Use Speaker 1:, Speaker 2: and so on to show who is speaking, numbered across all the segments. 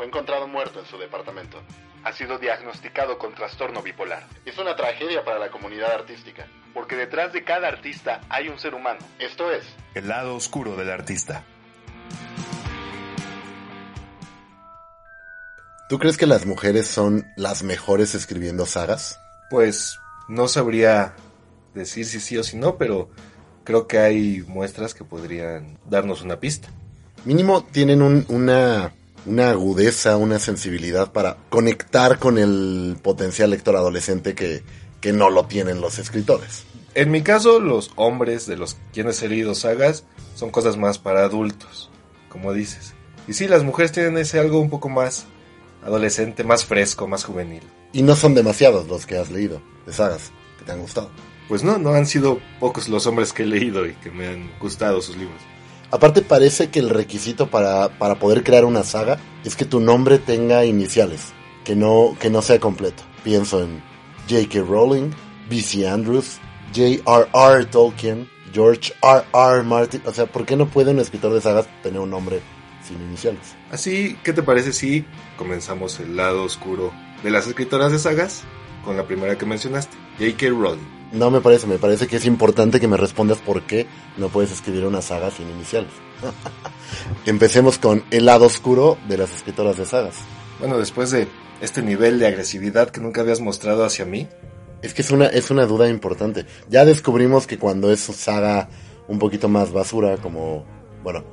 Speaker 1: fue encontrado muerto en su departamento. Ha sido diagnosticado con trastorno bipolar. Es una tragedia para la comunidad artística, porque detrás de cada artista hay un ser humano. Esto es
Speaker 2: El lado oscuro del artista.
Speaker 3: ¿Tú crees que las mujeres son las mejores escribiendo sagas?
Speaker 4: Pues no sabría decir si sí o si no, pero creo que hay muestras que podrían darnos una pista.
Speaker 3: Mínimo tienen un- una, una agudeza, una sensibilidad para conectar con el potencial lector adolescente que, que no lo tienen los escritores.
Speaker 4: En mi caso, los hombres de los quienes he leído sagas son cosas más para adultos, como dices. Y sí, las mujeres tienen ese algo un poco más adolescente, más fresco, más juvenil.
Speaker 3: Y no son demasiados los que has leído de sagas que te han gustado.
Speaker 4: Pues no, no han sido pocos los hombres que he leído y que me han gustado sus libros.
Speaker 3: Aparte parece que el requisito para, para poder crear una saga es que tu nombre tenga iniciales, que no, que no sea completo. Pienso en J.K. Rowling, B.C. Andrews, J.R.R. Tolkien, George R.R. Martin. O sea, ¿por qué no puede un escritor de sagas tener un nombre sin iniciales?
Speaker 4: Así, ¿qué te parece si comenzamos el lado oscuro de las escritoras de sagas con la primera que mencionaste, J.K. Rowling?
Speaker 3: No me parece, me parece que es importante que me respondas por qué no puedes escribir una saga sin iniciales. Empecemos con el lado oscuro de las escritoras de sagas.
Speaker 4: Bueno, después de este nivel de agresividad que nunca habías mostrado hacia mí,
Speaker 3: Es que es una, es una duda importante. Ya descubrimos que cuando es saga un poquito más basura, como, bueno,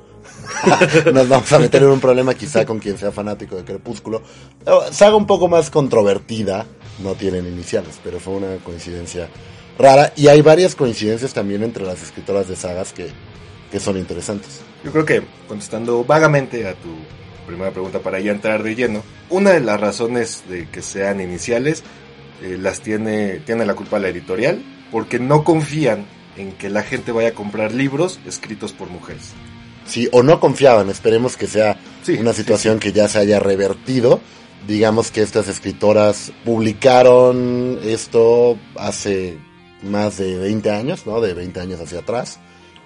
Speaker 3: nos vamos a meter en un problema quizá con quien sea fanático de Crepúsculo. Pero Saga un poco más controvertida, no tienen iniciales, pero fue una coincidencia rara. Y hay varias coincidencias también entre las escritoras de sagas que, que son interesantes.
Speaker 4: Yo creo que contestando vagamente a tu primera pregunta para ya entrar de lleno, una de las razones de que sean iniciales eh, las tiene, tiene la culpa la editorial, porque no confían en que la gente vaya a comprar libros escritos por mujeres.
Speaker 3: Sí, o no confiaban, esperemos que sea
Speaker 4: Sí,
Speaker 3: una
Speaker 4: sí,
Speaker 3: situación que ya se haya revertido. Digamos que estas escritoras publicaron esto hace más de 20 años, ¿no? De 20 años hacia atrás.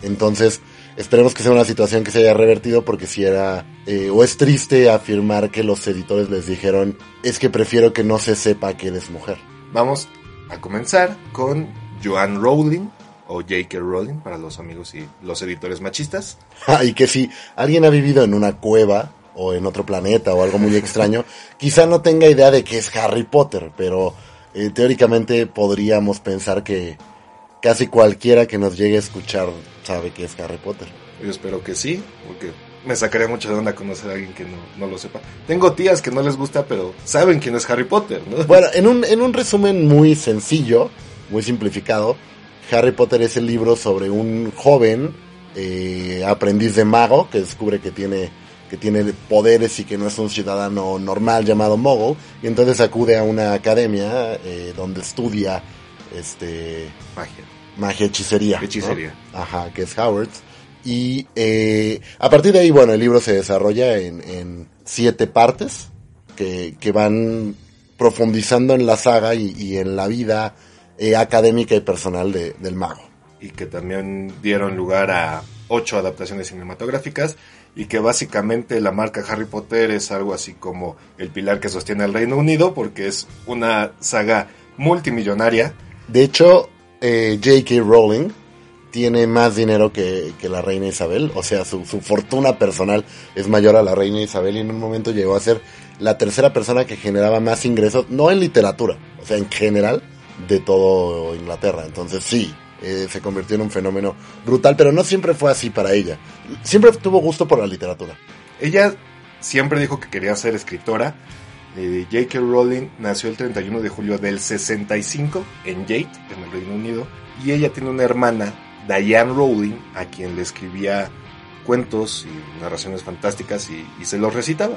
Speaker 3: Entonces, esperemos que sea una situación que se haya revertido porque si era, eh, o es triste afirmar que los editores les dijeron, es que prefiero que no se sepa que eres mujer.
Speaker 4: Vamos a comenzar con Joanne Rowling, o J.K. Rowling para los amigos y los editores machistas.
Speaker 3: y que si alguien ha vivido en una cueva o en otro planeta o algo muy extraño, quizá no tenga idea de que es Harry Potter, pero eh, teóricamente podríamos pensar que casi cualquiera que nos llegue a escuchar sabe que es Harry Potter.
Speaker 4: Yo espero que sí, porque me sacaría mucho de onda conocer a alguien que no, no lo sepa. Tengo tías que no les gusta, pero saben quién es Harry Potter, ¿no?
Speaker 3: Bueno, en un, en un resumen muy sencillo, muy simplificado, Harry Potter es el libro sobre un joven eh, aprendiz de mago que descubre que tiene, que tiene poderes y que no es un ciudadano normal llamado Mogul, y entonces acude a una academia eh, donde estudia este
Speaker 4: Magia.
Speaker 3: magia hechicería. ¿no?
Speaker 4: Hechicería.
Speaker 3: Ajá, que es Howard. Y eh, a partir de ahí, bueno, el libro se desarrolla en, en siete partes que, que van profundizando en la saga y, y en la vida eh, académica y personal de- del mago.
Speaker 4: Y que también dieron lugar a ocho adaptaciones cinematográficas. Y que básicamente la marca Harry Potter es algo así como el pilar que sostiene al Reino Unido, porque es una saga multimillonaria.
Speaker 3: De hecho, eh, J.K. Rowling tiene más dinero que, la reina Isabel, o sea, su, su fortuna personal es mayor a la reina Isabel y en un momento llegó a ser la tercera persona que generaba más ingresos, no en literatura, o sea, en general, de todo Inglaterra. Entonces sí, eh, se convirtió en un fenómeno brutal, pero no siempre fue así para ella. Siempre tuvo gusto por la literatura.
Speaker 4: Ella siempre dijo que quería ser escritora. Eh, J.K. Rowling nació el 31 de julio del 65 en Yate, en el Reino Unido. Y ella tiene una hermana, Diane Rowling, a quien le escribía cuentos y narraciones fantásticas y, y se los recitaba.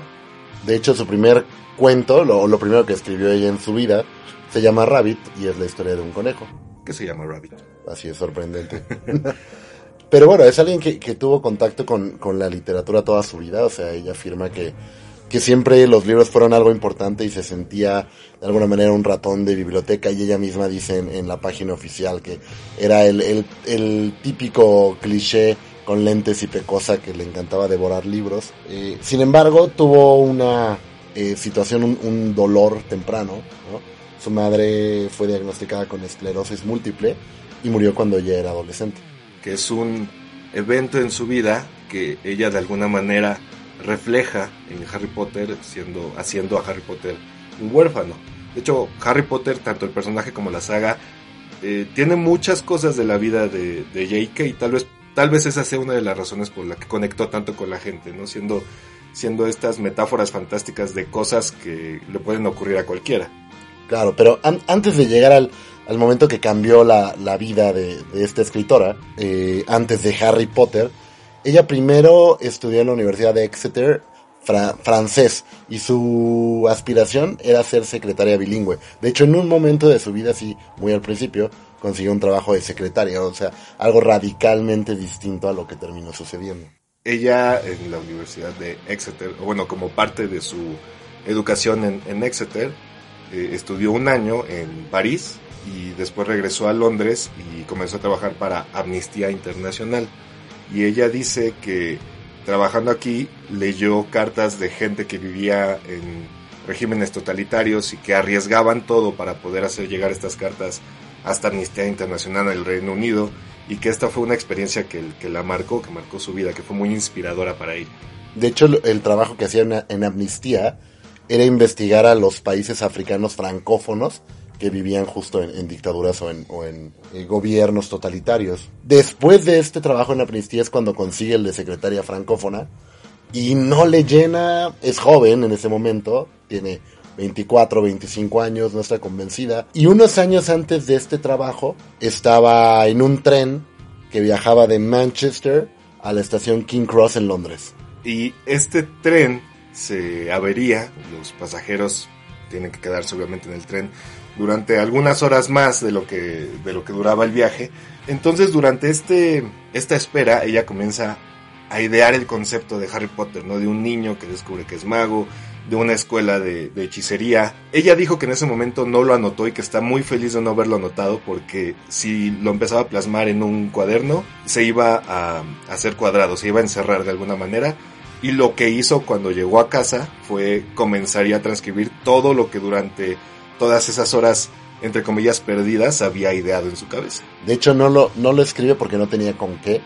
Speaker 3: De hecho, su primer cuento, lo, lo primero que escribió ella en su vida, se llama Rabbit y es la historia de un conejo.
Speaker 4: que se llama Rabbit.
Speaker 3: Así es sorprendente. Pero bueno, es alguien que, que tuvo contacto con, con la literatura toda su vida. O sea, ella afirma que, que siempre los libros fueron algo importante y se sentía de alguna manera un ratón de biblioteca. Y ella misma dice en, en la página oficial que era el, el, el típico cliché con lentes y pecosa que le encantaba devorar libros. Eh, sin embargo, tuvo una, eh, situación, un, un dolor temprano. ¿no? Su madre fue diagnosticada con esclerosis múltiple y murió cuando ella era adolescente.
Speaker 4: que es un evento en su vida que ella de alguna manera refleja en Harry Potter, siendo, haciendo a Harry Potter un huérfano. De hecho, Harry Potter, tanto el personaje como la saga, eh, tiene muchas cosas de la vida de, de J.K. y tal vez, tal vez esa sea una de las razones por la que conectó tanto con la gente, ¿no? Siendo, siendo estas metáforas fantásticas de cosas que le pueden ocurrir a cualquiera.
Speaker 3: Claro, pero an- antes de llegar al, al momento que cambió la, la vida de, de esta escritora, eh, antes de Harry Potter, ella primero estudió en la Universidad de Exeter fra- francés y su aspiración era ser secretaria bilingüe. De hecho, en un momento de su vida, sí, muy al principio, consiguió un trabajo de secretaria, o sea, algo radicalmente distinto a lo que terminó sucediendo.
Speaker 4: ella en la Universidad de Exeter, bueno, como parte de su educación en, en Exeter, eh, estudió un año en París y después regresó a Londres y comenzó a trabajar para Amnistía Internacional. Y ella dice que trabajando aquí leyó cartas de gente que vivía en regímenes totalitarios y que arriesgaban todo para poder hacer llegar estas cartas hasta Amnistía Internacional en el Reino Unido y que esta fue una experiencia que, que la marcó, que marcó su vida, que fue muy inspiradora para ella.
Speaker 3: De hecho, el- trabajo que hacía en, en Amnistía era investigar a los países africanos francófonos que vivían justo en, dictaduras o en, o en, eh, gobiernos totalitarios. Después de este trabajo en Amnistía es cuando consigue el de secretaria francófona y no le llena, es joven en ese momento, tiene 24, 25 años, no está convencida. Y unos años antes de este trabajo estaba en un tren que viajaba de Manchester a la estación King Cross en Londres.
Speaker 4: Y este tren se avería, los pasajeros tienen que quedarse obviamente en el tren durante algunas horas más de lo que, de lo que duraba el viaje. Entonces durante este, esta espera ella comienza a idear el concepto de Harry Potter, ¿no? De un niño que descubre que es mago, de una escuela de, de hechicería. Ella dijo que en ese momento no lo anotó y que está muy feliz de no haberlo anotado porque si lo empezaba a plasmar en un cuaderno, se iba a hacer cuadrado, se iba a encerrar de alguna manera. Y lo que hizo cuando llegó a casa fue comenzar ya a transcribir todo lo que durante todas esas horas, entre comillas, perdidas, había ideado en su cabeza.
Speaker 3: De hecho, no lo, no lo escribe porque no tenía con qué.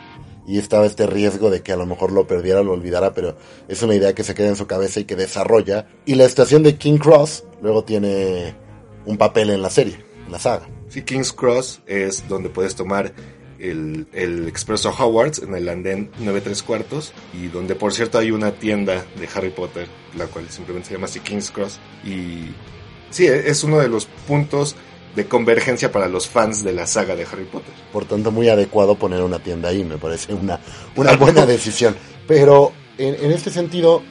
Speaker 3: Y estaba este riesgo de que a lo mejor lo perdiera lo olvidara, pero es una idea que se queda en su cabeza y que desarrolla. Y la estación de King Cross luego tiene un papel en la serie, en la saga.
Speaker 4: Sí, King's Cross es donde puedes tomar el, el Expresso Howards en el andén 9 3 cuartos y donde por cierto hay una tienda de Harry Potter, la cual simplemente se llama así King's Cross. Y sí, es uno de los puntos de convergencia para los fans de la saga de Harry Potter.
Speaker 3: Por tanto, muy adecuado poner una tienda ahí, me parece una, una buena decisión. Pero en, en este sentido,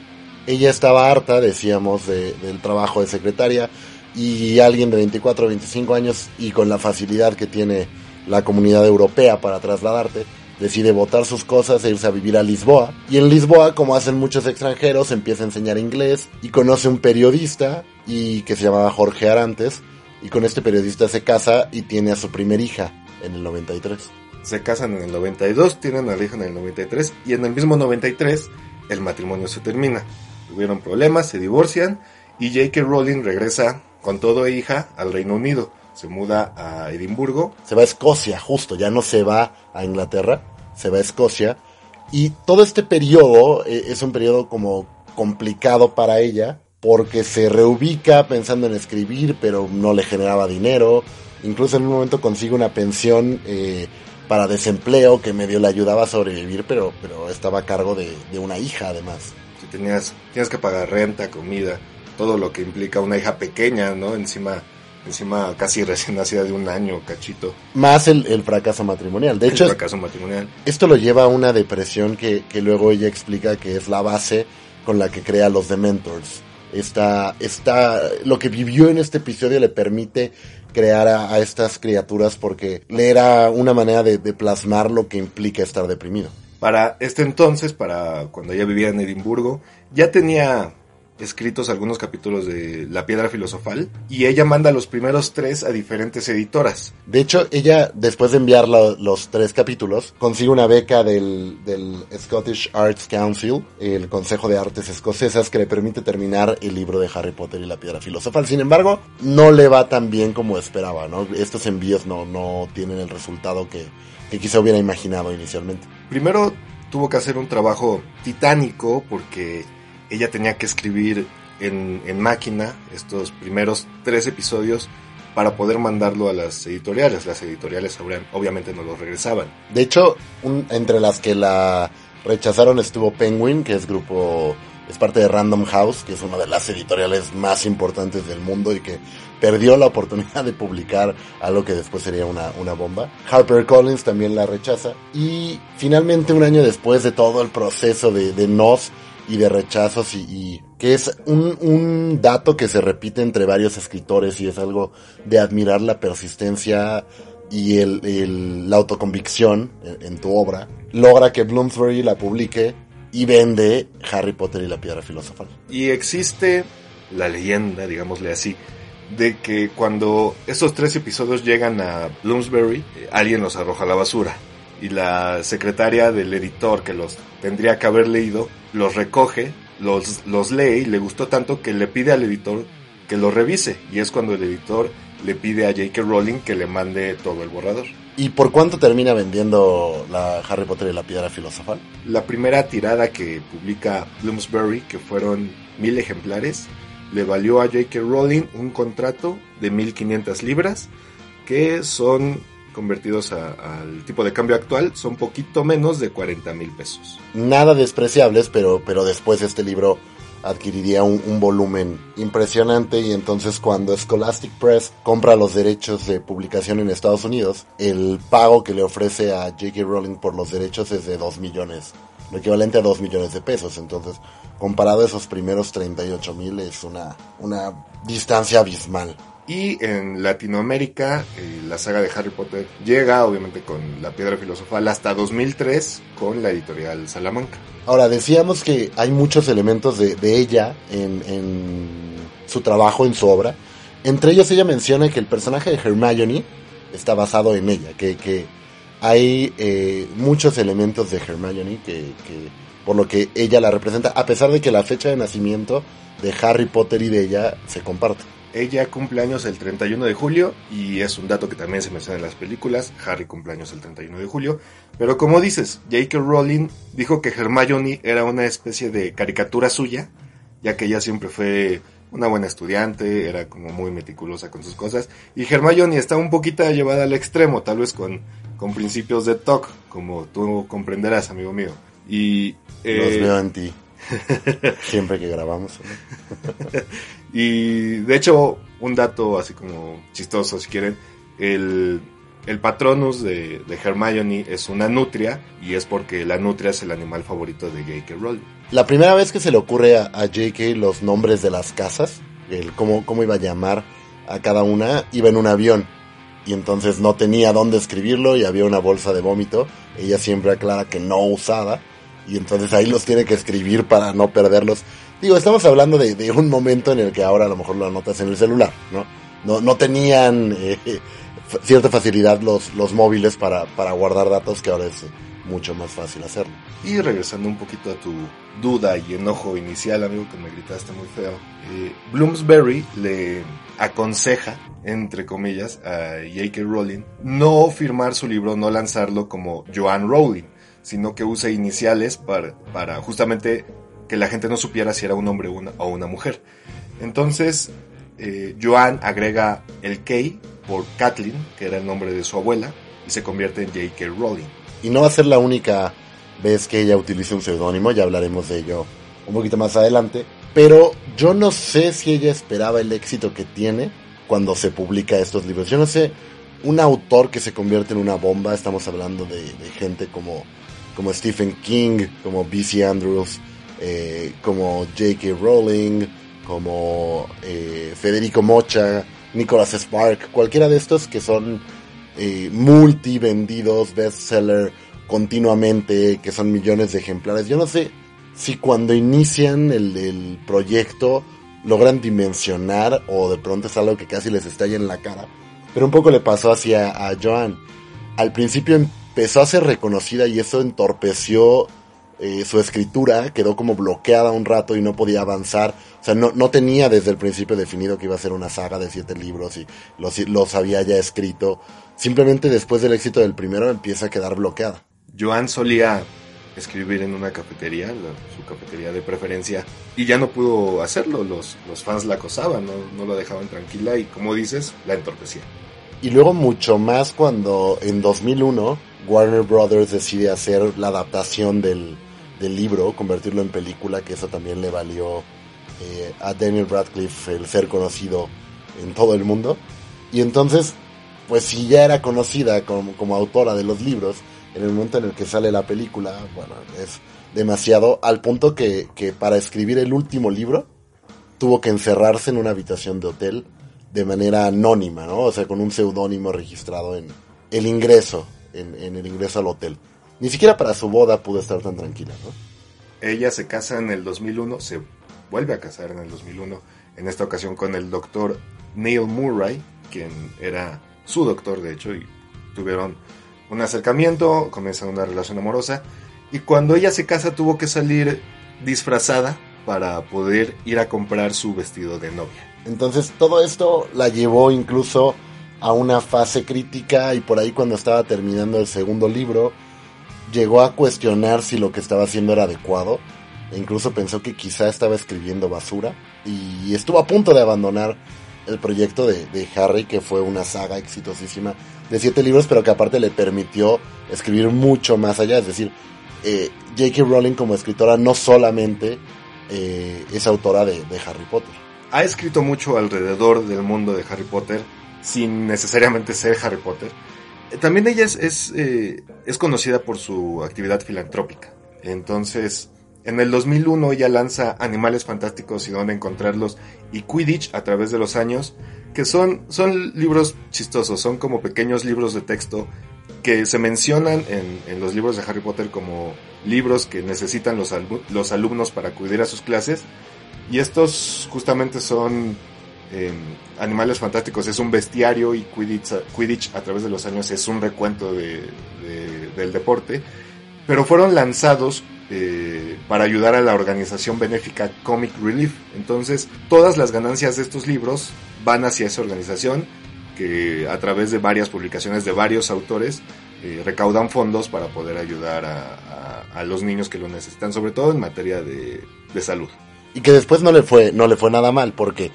Speaker 3: ella estaba harta, decíamos, de- del trabajo de secretaria y alguien de 24 o 25 años y con la facilidad que tiene la comunidad europea para trasladarte, decide botar sus cosas e irse a vivir a Lisboa. Y en Lisboa, como hacen muchos extranjeros, empieza a enseñar inglés y conoce un periodista y que se llamaba Jorge Arantes. Y con este periodista se casa y tiene a su primer hija en el 93.
Speaker 4: Se casan en el 92, tienen a la hija en el 93 y en el mismo 93 el matrimonio se termina. Tuvieron problemas, se divorcian y J.K. Rowling regresa con todo e hija al Reino Unido. Se muda a Edimburgo
Speaker 3: Se va a Escocia, justo, ya no se va a Inglaterra, se va a Escocia. Y todo este periodo eh, es un periodo como complicado para ella, porque se reubica pensando en escribir, pero no le generaba dinero. Incluso en un momento consigue una pensión eh, para desempleo que medio le ayudaba a sobrevivir, pero, pero estaba a cargo de, de una hija además.
Speaker 4: Si tenías, tienes que pagar renta, comida, todo lo que implica una hija pequeña, ¿no? Encima, encima casi recién nacida de un año, cachito.
Speaker 3: Más el, el fracaso matrimonial. De hecho,
Speaker 4: el fracaso matrimonial.
Speaker 3: Esto lo lleva a una depresión que, que luego ella explica que es la base con la que crea los Dementors. Esta, esta, lo que vivió en este episodio le permite crear a, a estas criaturas porque le era una manera de, de plasmar lo que implica estar deprimido.
Speaker 4: Para este entonces, para cuando ella vivía en Edimburgo, ya tenía escritos algunos capítulos de La Piedra Filosofal y ella manda los primeros tres a diferentes editoras.
Speaker 3: De hecho, ella, después de enviar lo- los tres capítulos, consigue una beca del, del Scottish Arts Council, el Consejo de Artes Escocesas, que le permite terminar el libro de Harry Potter y la Piedra Filosofal. Sin embargo, no le va tan bien como esperaba, ¿no? Estos envíos no, no tienen el resultado que, que quizá hubiera imaginado inicialmente.
Speaker 4: Primero tuvo que hacer un trabajo titánico porque ella tenía que escribir en, en máquina estos primeros tres episodios para poder mandarlo a las editoriales. Las editoriales obviamente no los regresaban.
Speaker 3: De hecho, entre las que la rechazaron estuvo Penguin, que es grupo, es parte de Random House, que es una de las editoriales más importantes del mundo y que perdió la oportunidad de publicar algo que después sería una, una bomba. HarperCollins también la rechaza. Y finalmente, un año después de todo el proceso de, de nos y de rechazos y, que es un, un dato que se repite entre varios escritores y es algo de admirar la persistencia y el, la autoconvicción en, en tu obra, logra que Bloomsbury la publique y vende Harry Potter y la Piedra Filosofal.
Speaker 4: Y existe la leyenda, digámosle así, de que cuando estos tres episodios llegan a Bloomsbury, eh, alguien los arroja a la basura. Y la secretaria del editor que los tendría que haber leído, los recoge, los, los lee y le gustó tanto que le pide al editor que lo revise. Y es cuando el editor le pide a J.K. Rowling que le mande todo el borrador.
Speaker 3: ¿Y por cuánto termina vendiendo la Harry Potter y la Piedra Filosofal?
Speaker 4: La primera tirada que publica Bloomsbury, que fueron mil ejemplares, le valió a J.K. Rowling un contrato de 1.500 libras, que son convertidos a- al tipo de cambio actual, son poquito menos de 40 mil pesos.
Speaker 3: Nada despreciables, pero, pero después este libro adquiriría un, volumen impresionante y entonces cuando Scholastic Press compra los derechos de publicación en Estados Unidos, el pago que le ofrece a J.K. Rowling por los derechos es de 2 millones, lo equivalente a 2 millones de pesos. Entonces, comparado a esos primeros 38 mil es una, una distancia abismal.
Speaker 4: Y en Latinoamérica, eh, la saga de Harry Potter llega, obviamente, con La Piedra Filosofal hasta 2003 con la editorial Salamanca.
Speaker 3: Ahora, decíamos que hay muchos elementos de, ella en, su trabajo, en su obra. Entre ellos ella menciona que el personaje de Hermione está basado en ella, que, que hay eh, muchos elementos de Hermione que, que por lo que ella la representa, a pesar de que la fecha de nacimiento de Harry Potter y de ella se comparte.
Speaker 4: Ella cumple años el 31 de julio y es un dato que también se menciona en las películas. Harry cumple años el 31 de julio. Pero como dices, J.K. Rowling dijo que Hermione era una especie de caricatura suya, ya que ella siempre fue una buena estudiante, era como muy meticulosa con sus cosas. Y Hermione está un poquito llevada al extremo, tal vez con, con principios de TOC, como tú comprenderás, amigo mío. Y
Speaker 3: Los
Speaker 4: eh,
Speaker 3: veo en ti. Siempre que grabamos. ¿no?
Speaker 4: Y de hecho, un dato así como chistoso, si quieren, el, el patronus de, de Hermione es una nutria y es porque la nutria es el animal favorito de J.K. Rowling.
Speaker 3: La primera vez que se le ocurre a, a J.K. los nombres de las casas, el cómo, cómo iba a llamar a cada una, iba en un avión. Y entonces no tenía dónde escribirlo y había una bolsa de vómito. Ella siempre aclara que no usada. Y entonces ahí los tiene que escribir para no perderlos. Digo, estamos hablando de, un momento en el que ahora a lo mejor lo anotas en el celular, ¿no? No, no tenían eh, cierta facilidad los, los móviles para, para guardar datos que ahora es mucho más fácil hacerlo.
Speaker 4: Y regresando un poquito a tu duda y enojo inicial, amigo, que me gritaste muy feo, eh, Bloomsbury le aconseja, entre comillas, a J.K. Rowling no firmar su libro, no lanzarlo como Joanne Rowling, sino que use iniciales para, para justamente que la gente no supiera si era un hombre o una, mujer. Entonces, eh, Joanne agrega el K por Kathleen, que era el nombre de su abuela, y se convierte en J.K. Rowling.
Speaker 3: Y no va a ser la única vez que ella utilice un seudónimo, ya hablaremos de ello un poquito más adelante. Pero yo no sé si ella esperaba el éxito que tiene cuando se publica estos libros. Yo no sé, un autor que se convierte en una bomba, estamos hablando de gente como, como Stephen King, como B.C. Andrews, eh, como J.K. Rowling, como eh, Federico Mocha, Nicholas Spark, cualquiera de estos que son eh, multi vendidos, bestseller continuamente, que son millones de ejemplares. Yo no sé si cuando inician el, proyecto logran dimensionar o de pronto es algo que casi les estalla en la cara. Pero un poco le pasó así a, a Joan. Al principio empezó a ser reconocida y eso entorpeció eh, su escritura, quedó como bloqueada un rato y no podía avanzar. O sea, no, no tenía desde el principio definido que iba a ser una saga de siete libros y los, los había ya escrito. Simplemente después del éxito del primero empieza a quedar bloqueada.
Speaker 4: Joan solía escribir en una cafetería, la, su cafetería de preferencia, y ya no pudo hacerlo. Los, los fans la acosaban, no, no la dejaban tranquila y, como dices, la entorpecía.
Speaker 3: Y luego mucho más cuando en 2001 Warner Brothers decide hacer la adaptación del, del libro, convertirlo en película, que eso también le valió eh, a Daniel Radcliffe el ser conocido en todo el mundo. Y entonces, pues si ya era conocida como, como autora de los libros, en el momento en el que sale la película, bueno, es demasiado, al punto que, que para escribir el último libro tuvo que encerrarse en una habitación de hotel de manera anónima, ¿no? O sea, con un seudónimo registrado en el ingreso, en, en, el ingreso al hotel. Ni siquiera para su boda pudo estar tan tranquila, ¿no?
Speaker 4: Ella se casa en el 2001, se vuelve a casar en el 2001, en esta ocasión con el doctor Neil Murray, quien era su doctor, de hecho, y tuvieron un acercamiento, comienzan una relación amorosa, y cuando ella se casa tuvo que salir disfrazada para poder ir a comprar su vestido de novia.
Speaker 3: Entonces todo esto la llevó incluso a una fase crítica y por ahí cuando estaba terminando el segundo libro llegó a cuestionar si lo que estaba haciendo era adecuado e incluso pensó que quizá estaba escribiendo basura y estuvo a punto de abandonar el proyecto de, Harry que fue una saga exitosísima de siete libros pero que aparte le permitió escribir mucho más allá es decir eh, J.K. Rowling como escritora no solamente eh, es autora de Harry Potter
Speaker 4: ha escrito mucho alrededor del mundo de Harry Potter, sin necesariamente ser Harry Potter. También ella es, es, eh, conocida por su actividad filantrópica. Entonces, en el 2001 ella lanza Animales Fantásticos y dónde encontrarlos y Quidditch a través de los años, que son, son libros chistosos, son como pequeños libros de texto que se mencionan en, en los libros de Harry Potter como libros que necesitan los, los alumnos para acudir a sus clases y estos justamente son eh, Animales Fantásticos, es un bestiario y Quidditch, a través de los años es un recuento de, de, del deporte. Pero fueron lanzados eh, para ayudar a la organización benéfica Comic Relief. Entonces, todas las ganancias de estos libros van hacia esa organización que a través de varias publicaciones de varios autores eh, recaudan fondos para poder ayudar a, los niños que lo necesitan, sobre todo en materia de, de salud
Speaker 3: y que después no le fue no le fue nada mal porque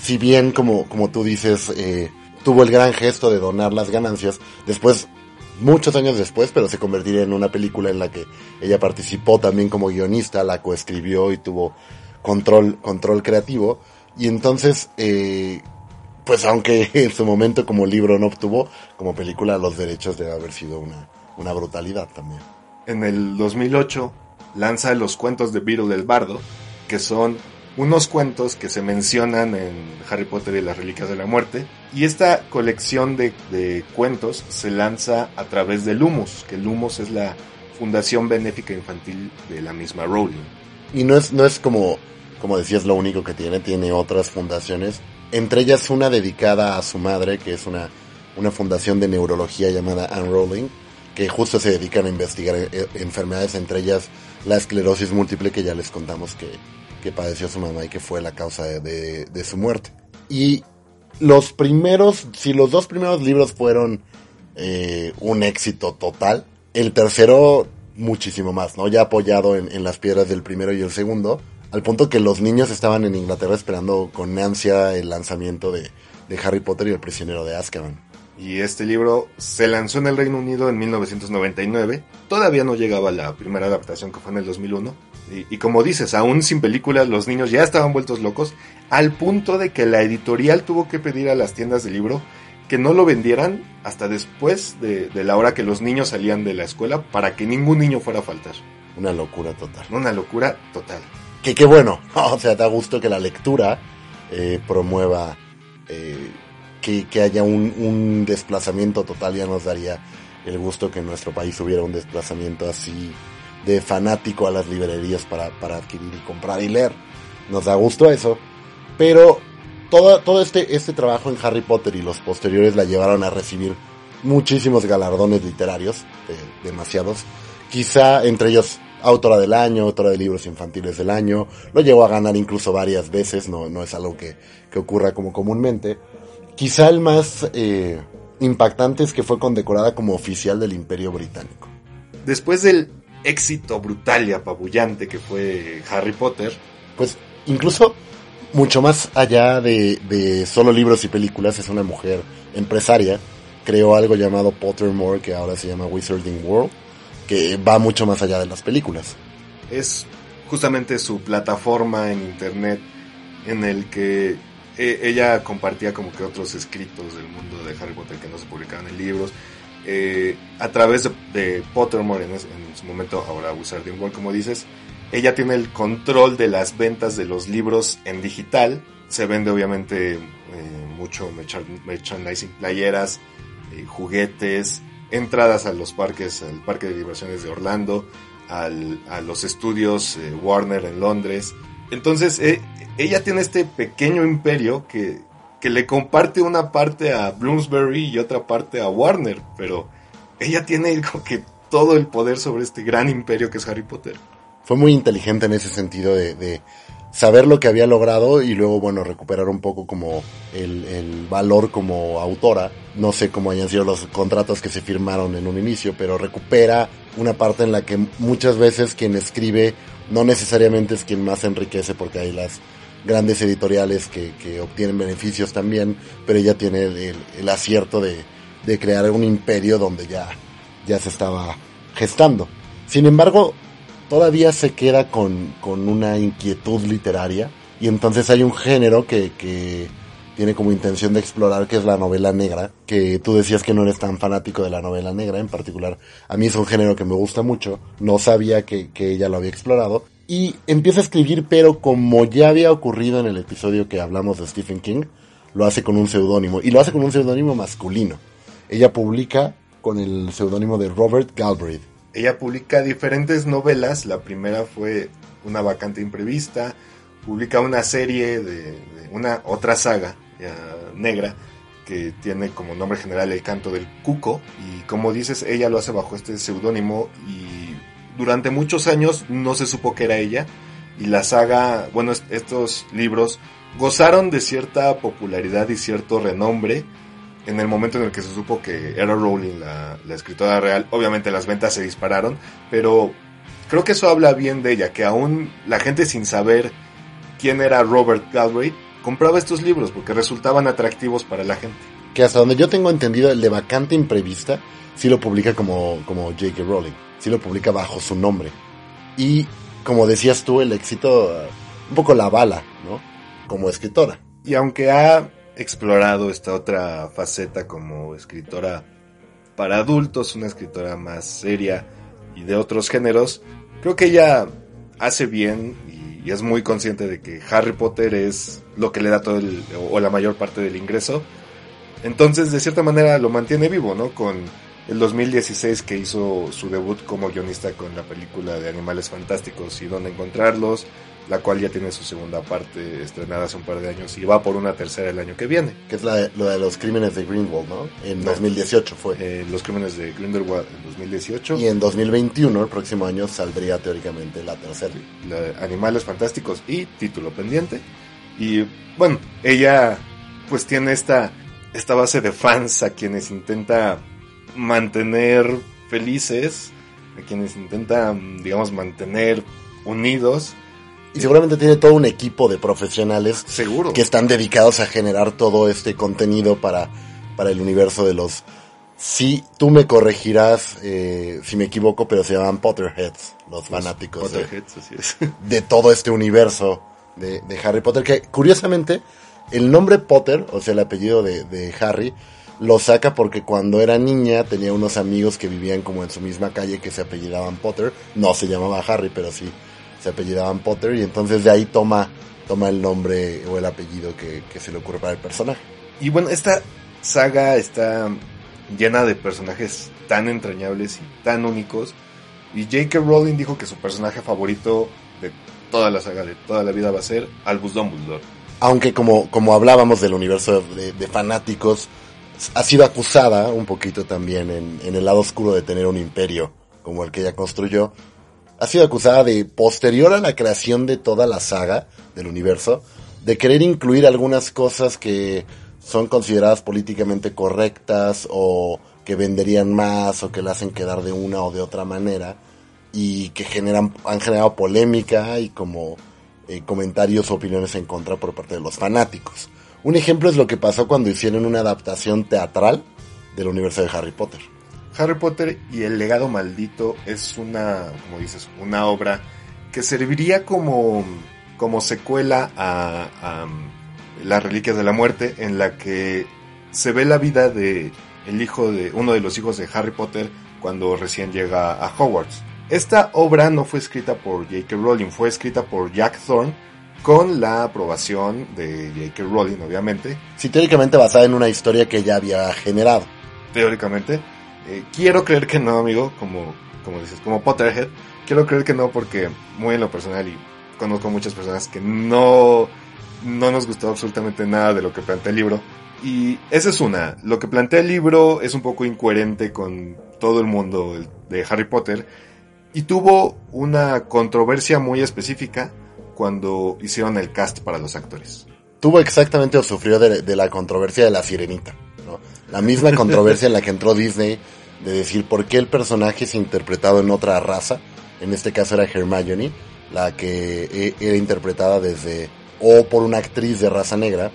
Speaker 3: si bien como como tú dices eh, tuvo el gran gesto de donar las ganancias después muchos años después pero se convertiría en una película en la que ella participó también como guionista la coescribió y tuvo control control creativo. Y entonces eh, pues aunque en su momento como libro no obtuvo como película los derechos debe haber sido una una brutalidad también.
Speaker 4: En el 2008 lanza los cuentos de Beetle el Bardo que son unos cuentos que se mencionan en Harry Potter y las Reliquias de la Muerte. Y esta colección de, de cuentos se lanza a través del Lumos, que el Lumos es la fundación benéfica infantil de la misma Rowling.
Speaker 3: Y no es, no es como, como decías, lo único que tiene, tiene otras fundaciones, entre ellas una dedicada a su madre, que es una, una fundación de neurología llamada Anne Rowling, que justo se dedican a investigar enfermedades, entre ellas la esclerosis múltiple, que ya les contamos que, que padeció su mamá y que fue la causa de, su muerte. Y los primeros, si los dos primeros libros fueron eh, un éxito total, el tercero muchísimo más, ¿no? Ya apoyado en, en, las piedras del primero y el segundo, al punto que los niños estaban en Inglaterra esperando con ansia el lanzamiento de, de Harry Potter y el prisionero de Azkaban.
Speaker 4: Y este libro se lanzó en el Reino Unido en 1999. Todavía no llegaba la primera adaptación que fue en el 2001. Y, y, como dices, aún sin películas, los niños ya estaban vueltos locos, al punto de que la editorial tuvo que pedir a las tiendas de libro que no lo vendieran hasta después de, de, la hora que los niños salían de la escuela para que ningún niño fuera a faltar.
Speaker 3: Una locura total.
Speaker 4: Una locura total.
Speaker 3: Que qué bueno, o sea, da gusto que la lectura eh, promueva eh, que, que, haya un, un desplazamiento total, ya nos daría el gusto que en nuestro país hubiera un desplazamiento así de fanático a las librerías para, para adquirir y comprar y leer. Nos da gusto eso. Pero todo, todo este, este trabajo en Harry Potter y los posteriores la llevaron a recibir muchísimos galardones literarios, demasiados. Quizá entre ellos autora del año, autora de libros infantiles del año. Lo llegó a ganar incluso varias veces, no, no es algo que, que ocurra como comúnmente. Quizá el más eh, impactante es que fue condecorada como oficial del Imperio Británico.
Speaker 4: Después del éxito brutal y apabullante que fue Harry Potter,
Speaker 3: pues incluso mucho más allá de, de solo libros y películas, es una mujer empresaria. Creó algo llamado Pottermore, que ahora se llama Wizarding World, que va mucho más allá de las películas.
Speaker 4: Es justamente su plataforma en internet en el que e, ella compartía como que otros escritos del mundo de Harry Potter que no se publicaban en libros. Eh, a través de, Pottermore en, en, su momento, ahora Wizarding World, como dices, ella tiene el control de las ventas de los libros en digital. Se vende obviamente eh, mucho merchandising, playeras, eh, juguetes, entradas a los parques, al parque de diversiones de Orlando, a los estudios Warner en Londres. Entonces, ella tiene este pequeño imperio que, que le comparte una parte a Bloomsbury y otra parte a Warner, pero ella tiene como que todo el poder sobre este gran imperio que es Harry Potter
Speaker 3: fue muy inteligente en ese sentido de, saber lo que había logrado y luego, bueno, recuperar un poco como el, valor como autora. No sé cómo hayan sido los contratos que se firmaron en un inicio, pero recupera una parte en la que muchas veces quien escribe no necesariamente es quien más enriquece porque hay las grandes editoriales que, obtienen beneficios también, pero ella tiene el, acierto de, de, crear un imperio donde ya, ya se estaba gestando. Sin embargo, todavía se queda con, una inquietud literaria y entonces hay un género que, que tiene como intención de explorar, que es la novela negra, que tú decías que no eres tan fanático de la novela negra en particular. A mí es un género que me gusta mucho, no sabía que, que ella lo había explorado. Y empieza a escribir, pero como ya había ocurrido en el episodio que hablamos de Stephen King, lo hace con un seudónimo, y lo hace con un seudónimo masculino. Ella publica con el seudónimo de Robert Galbraith
Speaker 4: ella publica diferentes novelas. La primera fue Una vacante imprevista. Publica una serie de, una otra saga negra que tiene como nombre general El canto del cuco. Y como dices, ella lo hace bajo este seudónimo y durante muchos años no se supo que era ella. Y la saga, bueno, estos libros gozaron de cierta popularidad y cierto renombre en el momento en el que se supo que era Rowling la, escritora real, obviamente las ventas se dispararon, pero creo que eso habla bien de ella, que aún la gente sin saber quién era Robert Galbraith compraba estos libros porque resultaban atractivos para la gente.
Speaker 3: Que hasta donde yo tengo entendido, el de Vacante Imprevista sí lo publica como, como J.K. Rowling, sí lo publica bajo su nombre. Y como decías tú, el éxito un poco la bala, ¿no? Como escritora.
Speaker 4: Y aunque ha explorado esta otra faceta como escritora para adultos, una escritora más seria y de otros géneros, creo que ella hace bien y, es muy consciente de que Harry Potter es lo que le da todo el, o la mayor parte del ingreso. Entonces, de cierta manera, lo mantiene vivo, ¿no? Con el 2016 que hizo su debut como guionista con la película de Animales Fantásticos y dónde encontrarlos, la cual ya tiene su segunda parte estrenada hace un par de años y va por una tercera el año que viene.
Speaker 3: Que es la de, lo de los crímenes de Greenwald, ¿no? En 2018 fue.
Speaker 4: Eh, los crímenes de Grindelwald en 2018.
Speaker 3: Y en 2021, el próximo año, saldría teóricamente la tercera.
Speaker 4: Animales Fantásticos y título pendiente. Y bueno, ella pues tiene esta, esta base de fans a quienes intenta mantener felices, a quienes intenta, digamos, mantener unidos
Speaker 3: y seguramente tiene todo un equipo de profesionales
Speaker 4: Seguro.
Speaker 3: que están dedicados a generar todo este contenido para, para el universo de los... Sí, tú me corregirás eh, si me equivoco, pero se llaman Potterheads, los fanáticos
Speaker 4: Potterheads, así es.
Speaker 3: de todo este universo de, de, Harry Potter, que curiosamente el nombre Potter, o sea, el apellido de, de Harry, lo saca porque cuando era niña tenía unos amigos que vivían como en su misma calle que se apellidaban Potter, no se llamaba Harry, pero sí se apellidaban Potter y entonces de ahí toma, toma el nombre o el apellido que, se le ocurre para el personaje.
Speaker 4: Y bueno, esta saga está llena de personajes tan entrañables y tan únicos Y J.K. Rowling dijo que su personaje favorito de toda la saga, de toda la vida, va a ser Albus Dumbledore.
Speaker 3: Aunque como, como hablábamos del universo de, de fanáticos, ha sido acusada un poquito también en, el lado oscuro de tener un imperio como el que ella construyó. Ha sido acusada de, posterior a la creación de toda la saga del universo, de querer incluir algunas cosas que son consideradas políticamente correctas o que venderían más o que la hacen quedar de una o de otra manera y que generan, han generado polémica y como eh, comentarios o opiniones en contra por parte de los fanáticos. Un ejemplo es lo que pasó cuando hicieron una adaptación teatral del universo de Harry Potter.
Speaker 4: Harry Potter y el legado maldito es una, como dices, una obra que serviría como, como secuela a, a Las Reliquias de la Muerte, en la que se ve la vida de el hijo de uno de los hijos de Harry Potter cuando recién llega a Hogwarts. Esta obra no fue escrita por J.K. Rowling, fue escrita por Jack Thorne con la aprobación de J.K. Rowling, obviamente.
Speaker 3: Sí, teóricamente basada en una historia que ya había generado.
Speaker 4: Teóricamente. Eh, quiero creer que no, amigo, como, como dices, como Potterhead. Quiero creer que no porque muy en lo personal y conozco muchas personas que no, no nos gustó absolutamente nada de lo que plantea el libro. Y esa es una. Lo que plantea el libro es un poco incoherente con todo el mundo de Harry Potter. Y tuvo una controversia muy específica cuando hicieron el cast para los actores.
Speaker 3: Tuvo exactamente o sufrió de, la controversia de la sirenita. La misma controversia en la que entró Disney de decir por qué el personaje es interpretado en otra raza. En este caso era Hermione, la que e, era interpretada desde o por una actriz de raza negra.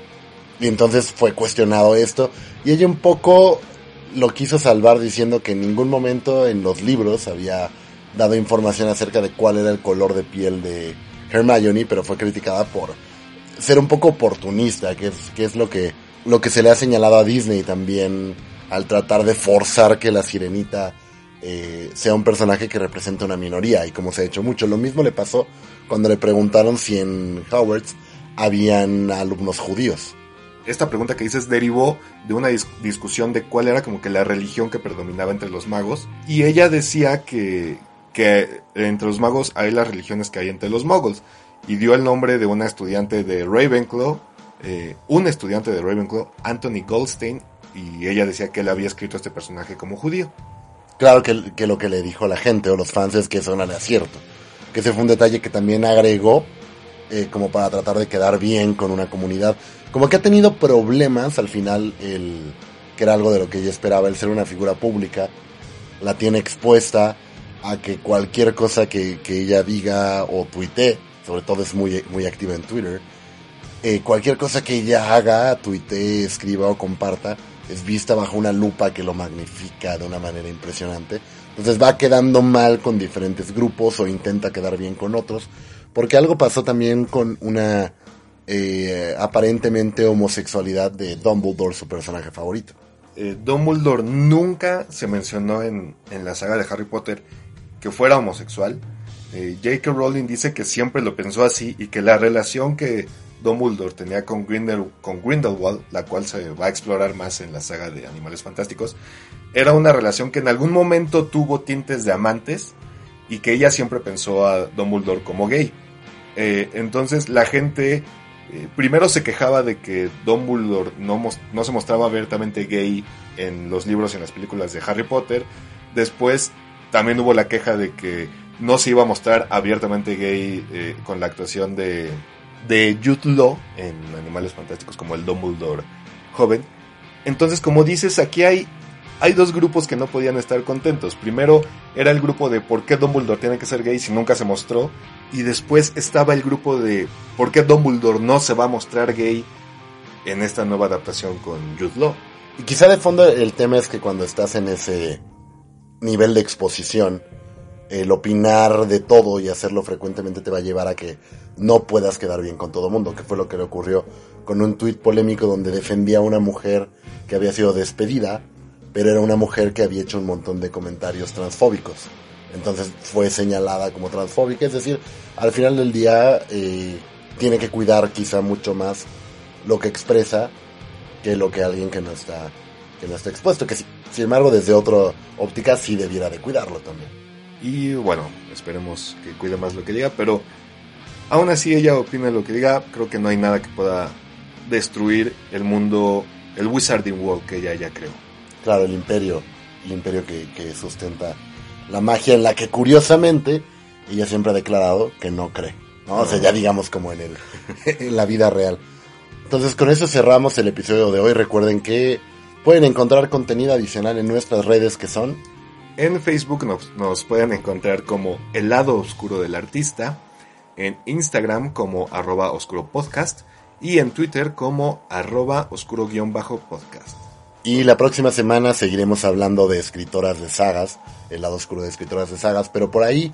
Speaker 3: Y entonces fue cuestionado esto. Y ella un poco lo quiso salvar diciendo que en ningún momento en los libros había dado información acerca de cuál era el color de piel de Hermione, pero fue criticada por ser un poco oportunista, que es, que es lo que, lo que se le ha señalado a Disney también al tratar de forzar que la sirenita eh, sea un personaje que represente una minoría, y como se ha hecho mucho. Lo mismo le pasó cuando le preguntaron si en Howard's habían alumnos judíos.
Speaker 4: Esta pregunta que dices derivó de una dis discusión de cuál era como que la religión que predominaba entre los magos, y ella decía que, que entre los magos hay las religiones que hay entre los muggles. Y dio el nombre de una estudiante de Ravenclaw, eh, un estudiante de Ravenclaw, Anthony Goldstein, y ella decía que él había escrito a este personaje como judío.
Speaker 3: Claro que, que, lo que le dijo la gente o los fans es que eso no era cierto. Que ese fue un detalle que también agregó eh, como para tratar de quedar bien con una comunidad. Como que ha tenido problemas al final, el, que era algo de lo que ella esperaba, el ser una figura pública, la tiene expuesta a que cualquier cosa que, que ella diga o tuitee, sobre todo es muy, muy activa en Twitter, eh, cualquier cosa que ella haga, tuitee, escriba o comparta, es vista bajo una lupa que lo magnifica de una manera impresionante. Entonces va quedando mal con diferentes grupos o intenta quedar bien con otros. Porque algo pasó también con una eh, aparentemente homosexualidad de Dumbledore, su personaje favorito.
Speaker 4: Eh, Dumbledore nunca se mencionó en, en, la saga de Harry Potter que fuera homosexual. Eh, J.K. Rowling dice que siempre lo pensó así y que la relación que Dumbledore tenía con, Grindel, con Grindelwald, la cual se va a explorar más en la saga de Animales Fantásticos, era una relación que en algún momento tuvo tintes de amantes y que ella siempre pensó a Dumbledore como gay. Eh, entonces la gente eh, primero se quejaba de que Dumbledore no, no se mostraba abiertamente gay en los libros y en las películas de Harry Potter. Después también hubo la queja de que no se iba a mostrar abiertamente gay eh, con la actuación de, de Law en Animales Fantásticos como el Dumbledore joven. Entonces, como dices, aquí hay, hay dos grupos que no podían estar contentos. Primero era el grupo de por qué Dumbledore tiene que ser gay si nunca se mostró. Y después estaba el grupo de por qué Dumbledore no se va a mostrar gay en esta nueva adaptación con Jude Law.
Speaker 3: Y quizá de fondo el tema es que cuando estás en ese nivel de exposición, el opinar de todo y hacerlo frecuentemente te va a llevar a que no puedas quedar bien con todo mundo, que fue lo que le ocurrió con un tuit polémico donde defendía a una mujer que había sido despedida, pero era una mujer que había hecho un montón de comentarios transfóbicos. Entonces fue señalada como transfóbica, es decir, al final del día eh, tiene que cuidar quizá mucho más lo que expresa que lo que alguien que no está que no está expuesto, que sin embargo desde otra óptica sí debiera de cuidarlo también.
Speaker 4: Y bueno, esperemos que cuide más lo que diga, pero aún así ella opina lo que diga. Creo que no hay nada que pueda destruir el mundo, el Wizarding World que ella ya creó.
Speaker 3: Claro, el imperio, el imperio que, que sustenta la magia en la que curiosamente ella siempre ha declarado que no cree. ¿no? O sea, ya digamos como en, el, en la vida real. Entonces con eso cerramos el episodio de hoy. Recuerden que pueden encontrar contenido adicional en nuestras redes que son...
Speaker 4: En Facebook nos, nos pueden encontrar como El lado oscuro del artista, en Instagram como arroba oscuro podcast y en Twitter como arroba oscuro-podcast.
Speaker 3: Y la próxima semana seguiremos hablando de escritoras de sagas, el lado oscuro de escritoras de sagas, pero por ahí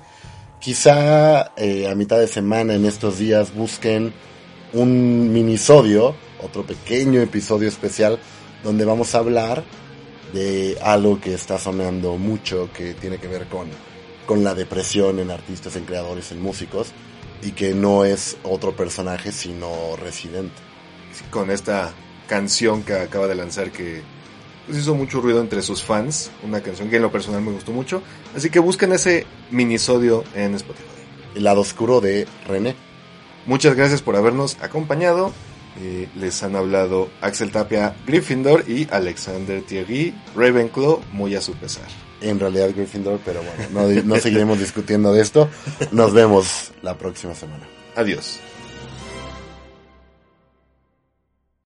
Speaker 3: quizá eh, a mitad de semana en estos días busquen un minisodio, otro pequeño episodio especial donde vamos a hablar de algo que está sonando mucho, que tiene que ver con, con la depresión en artistas, en creadores, en músicos, y que no es otro personaje sino Residente.
Speaker 4: Sí, con esta canción que acaba de lanzar que pues, hizo mucho ruido entre sus fans, una canción que en lo personal me gustó mucho, así que busquen ese minisodio en Spotify.
Speaker 3: El lado oscuro de René.
Speaker 4: Muchas gracias por habernos acompañado. Eh, les han hablado Axel Tapia Gryffindor y Alexander Thierry Ravenclaw, muy a su pesar.
Speaker 3: En realidad Gryffindor, pero bueno, no, no seguiremos discutiendo de esto. Nos vemos la próxima semana.
Speaker 4: Adiós.